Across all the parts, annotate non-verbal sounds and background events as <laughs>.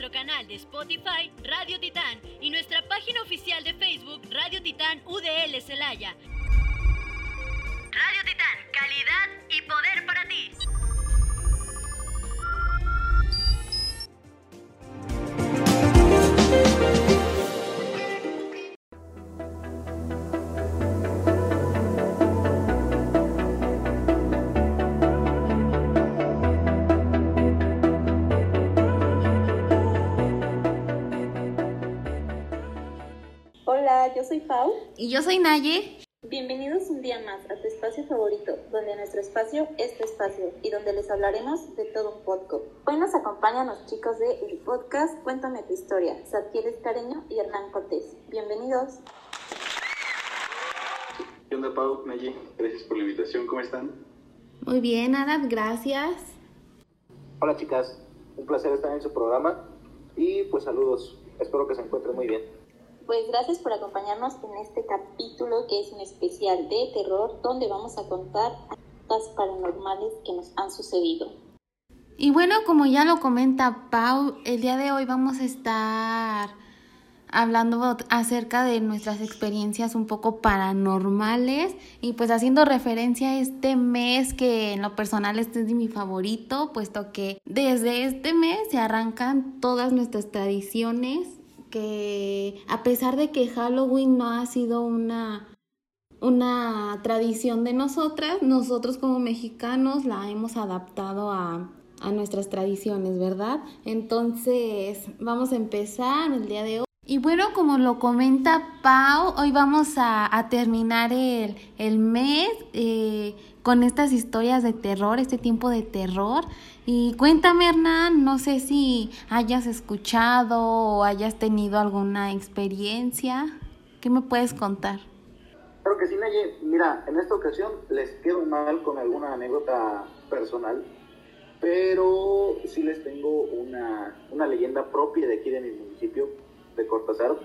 nuestro canal de Spotify Radio Titán y nuestra página oficial de Facebook Radio Titán UDL Celaya. Radio Titán, calidad y poder para ti. Yo soy Pau. Y yo soy Naye. Bienvenidos un día más a tu espacio favorito, donde nuestro espacio es tu espacio y donde les hablaremos de todo un podcast. Hoy nos acompañan los chicos de el podcast Cuéntame tu historia, Satieres Careño y Hernán Cortés. Bienvenidos. ¿Qué onda, Pau, Naye? Gracias por la invitación, ¿cómo están? Muy bien, Arad, gracias. Hola, chicas. Un placer estar en su programa y pues saludos. Espero que se encuentren muy bien. Pues gracias por acompañarnos en este capítulo que es un especial de terror donde vamos a contar cosas paranormales que nos han sucedido. Y bueno, como ya lo comenta Pau, el día de hoy vamos a estar hablando acerca de nuestras experiencias un poco paranormales y pues haciendo referencia a este mes que en lo personal este es mi favorito, puesto que desde este mes se arrancan todas nuestras tradiciones que a pesar de que Halloween no ha sido una, una tradición de nosotras, nosotros como mexicanos la hemos adaptado a, a nuestras tradiciones, ¿verdad? Entonces, vamos a empezar el día de hoy. Y bueno, como lo comenta Pau, hoy vamos a, a terminar el, el mes eh, con estas historias de terror, este tiempo de terror. Y cuéntame, Hernán, no sé si hayas escuchado o hayas tenido alguna experiencia. ¿Qué me puedes contar? Claro que sí, Naye. Mira, en esta ocasión les quedo mal con alguna anécdota personal, pero sí les tengo una, una leyenda propia de aquí de mi municipio, de Cortázar.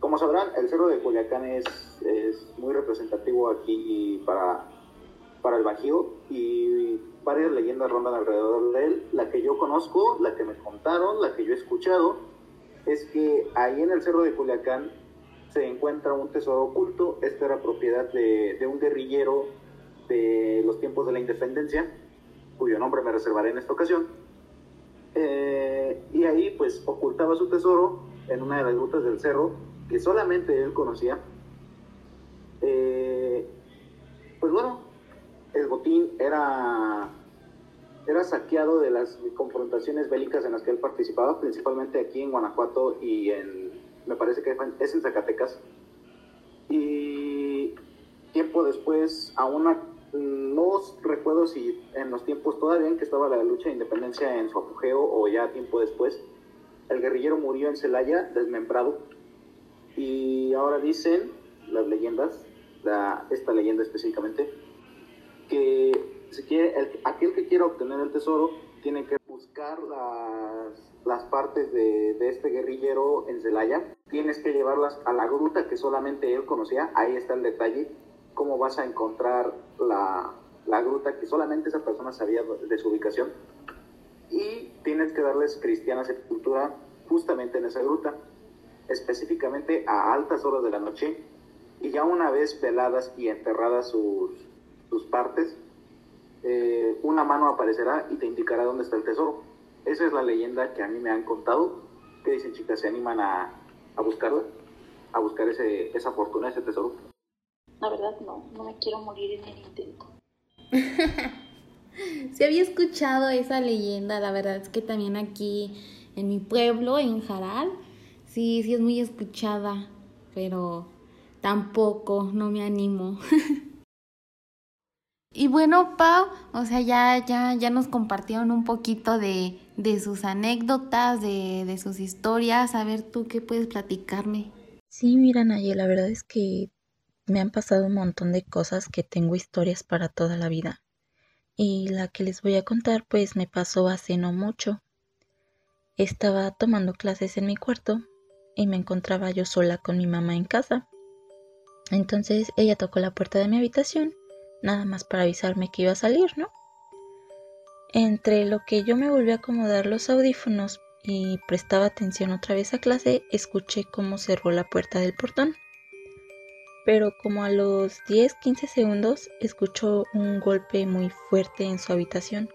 Como sabrán, el Cerro de Culiacán es, es muy representativo aquí para, para el Bajío y varias leyendas rondan alrededor de él. La que yo conozco, la que me contaron, la que yo he escuchado, es que ahí en el Cerro de Culiacán se encuentra un tesoro oculto. Esta era propiedad de, de un guerrillero de los tiempos de la independencia, cuyo nombre me reservaré en esta ocasión. Eh, y ahí pues ocultaba su tesoro en una de las rutas del cerro que solamente él conocía. Eh, pues bueno, el botín era era saqueado de las confrontaciones bélicas en las que él participaba, principalmente aquí en Guanajuato y en, me parece que es en Zacatecas. Y tiempo después, aún no recuerdo si en los tiempos todavía en que estaba la lucha de independencia en su apogeo o ya tiempo después, el guerrillero murió en Celaya, desmembrado. Y ahora dicen las leyendas, la, esta leyenda específicamente, que si quiere, aquel que quiera obtener el tesoro tiene que buscar las, las partes de, de, este guerrillero en Celaya. Tienes que llevarlas a la gruta que solamente él conocía. Ahí está el detalle. Cómo vas a encontrar la, la gruta que solamente esa persona sabía de su ubicación. Y tienes que darles cristiana sepultura justamente en esa gruta, específicamente a altas horas de la noche. Y ya una vez peladas y enterradas sus, sus partes, eh, una mano aparecerá y te indicará dónde está el tesoro. Esa es la leyenda que a mí me han contado. ¿Qué dicen chicas? ¿Se animan a, a buscarla? ¿A buscar ese, esa fortuna, ese tesoro? La verdad no, no me quiero morir en el intento. <laughs> Se había escuchado esa leyenda, la verdad es que también aquí en mi pueblo, en Jaral, sí, sí es muy escuchada, pero tampoco, no me animo. <laughs> Y bueno, Pau, o sea, ya, ya, ya nos compartieron un poquito de, de sus anécdotas, de, de sus historias. A ver, tú qué puedes platicarme. Sí, mira, Naye, la verdad es que me han pasado un montón de cosas que tengo historias para toda la vida. Y la que les voy a contar, pues me pasó hace no mucho. Estaba tomando clases en mi cuarto y me encontraba yo sola con mi mamá en casa. Entonces ella tocó la puerta de mi habitación nada más para avisarme que iba a salir, ¿no? Entre lo que yo me volví a acomodar los audífonos y prestaba atención otra vez a clase, escuché cómo cerró la puerta del portón. Pero como a los 10-15 segundos escuchó un golpe muy fuerte en su habitación.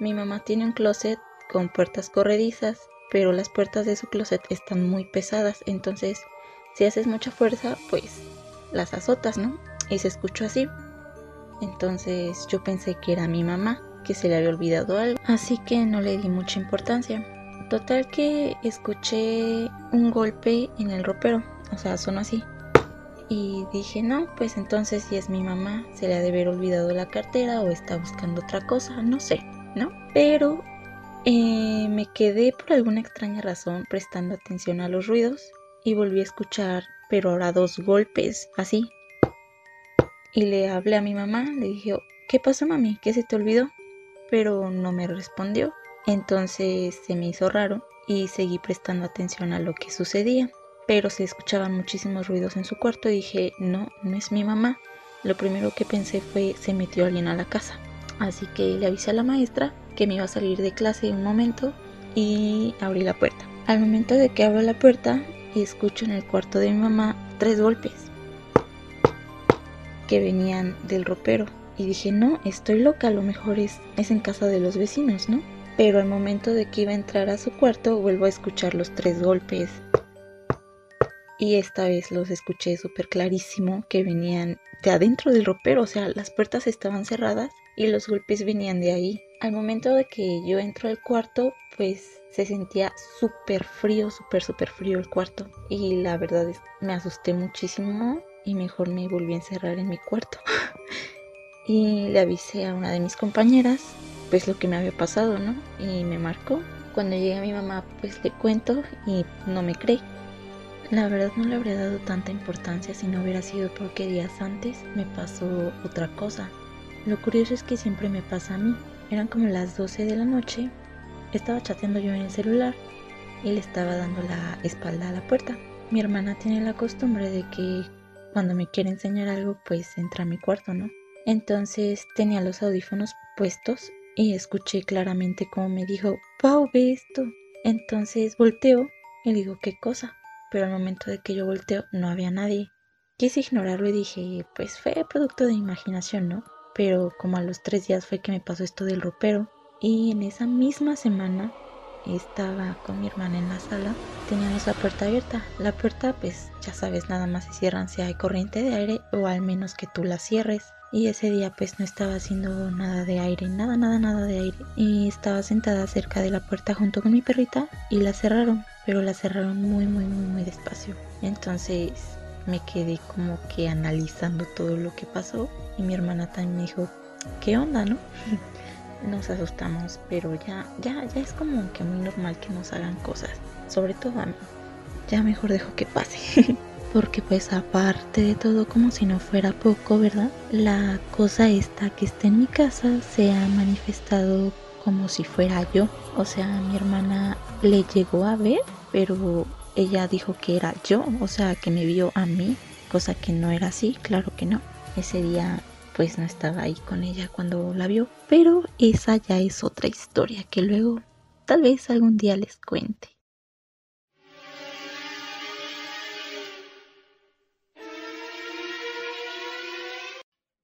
Mi mamá tiene un closet con puertas corredizas, pero las puertas de su closet están muy pesadas, entonces si haces mucha fuerza, pues las azotas, ¿no? Y se escuchó así. Entonces yo pensé que era mi mamá, que se le había olvidado algo, así que no le di mucha importancia. Total que escuché un golpe en el ropero, o sea, sonó así. Y dije, no, pues entonces si es mi mamá, se le ha de haber olvidado la cartera o está buscando otra cosa, no sé, ¿no? Pero eh, me quedé por alguna extraña razón prestando atención a los ruidos y volví a escuchar, pero ahora dos golpes, así, y le hablé a mi mamá, le dije, ¿qué pasó mami? ¿Qué se te olvidó? Pero no me respondió. Entonces se me hizo raro y seguí prestando atención a lo que sucedía. Pero se escuchaban muchísimos ruidos en su cuarto y dije, no, no es mi mamá. Lo primero que pensé fue, se metió alguien a la casa. Así que le avisé a la maestra que me iba a salir de clase un momento y abrí la puerta. Al momento de que abro la puerta, escucho en el cuarto de mi mamá tres golpes que venían del ropero. Y dije, no, estoy loca, a lo mejor es, es en casa de los vecinos, ¿no? Pero al momento de que iba a entrar a su cuarto, vuelvo a escuchar los tres golpes. Y esta vez los escuché súper clarísimo que venían de adentro del ropero, o sea, las puertas estaban cerradas y los golpes venían de ahí. Al momento de que yo entro al cuarto, pues se sentía súper frío, súper, súper frío el cuarto. Y la verdad es me asusté muchísimo y mejor me volví a encerrar en mi cuarto. <laughs> y le avisé a una de mis compañeras pues lo que me había pasado, ¿no? Y me marcó. Cuando llegué a mi mamá pues le cuento y no me cree. La verdad no le habría dado tanta importancia si no hubiera sido porque días antes me pasó otra cosa. Lo curioso es que siempre me pasa a mí. Eran como las 12 de la noche. Estaba chateando yo en el celular y le estaba dando la espalda a la puerta. Mi hermana tiene la costumbre de que cuando me quiere enseñar algo, pues entra a mi cuarto, ¿no? Entonces tenía los audífonos puestos y escuché claramente cómo me dijo, Pau, ve esto. Entonces volteo y digo, ¿qué cosa? Pero al momento de que yo volteo no había nadie. Quise ignorarlo y dije, pues fue producto de imaginación, ¿no? Pero como a los tres días fue que me pasó esto del ropero. Y en esa misma semana estaba con mi hermana en la sala, teníamos la puerta abierta. La puerta, pues ya sabes, nada más se cierran si hay corriente de aire o al menos que tú la cierres. Y ese día pues no estaba haciendo nada de aire, nada, nada, nada de aire. Y estaba sentada cerca de la puerta junto con mi perrita y la cerraron, pero la cerraron muy, muy, muy, muy despacio. Entonces me quedé como que analizando todo lo que pasó y mi hermana también me dijo, ¿qué onda, no? <laughs> nos asustamos, pero ya, ya, ya es como que muy normal que nos hagan cosas, sobre todo a mí. Ya mejor dejo que pase. <laughs> Porque pues aparte de todo, como si no fuera poco, ¿verdad? La cosa esta que está en mi casa se ha manifestado como si fuera yo. O sea, mi hermana le llegó a ver, pero ella dijo que era yo, o sea, que me vio a mí, cosa que no era así, claro que no. Ese día pues no estaba ahí con ella cuando la vio, pero esa ya es otra historia que luego tal vez algún día les cuente.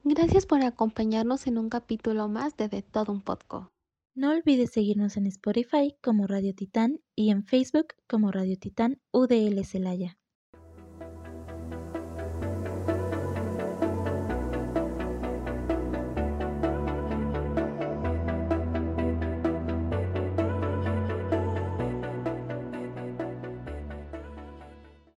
Gracias por acompañarnos en un capítulo más de De Todo un Podcast. No olvides seguirnos en Spotify como Radio Titán y en Facebook como Radio Titán UDL Celaya.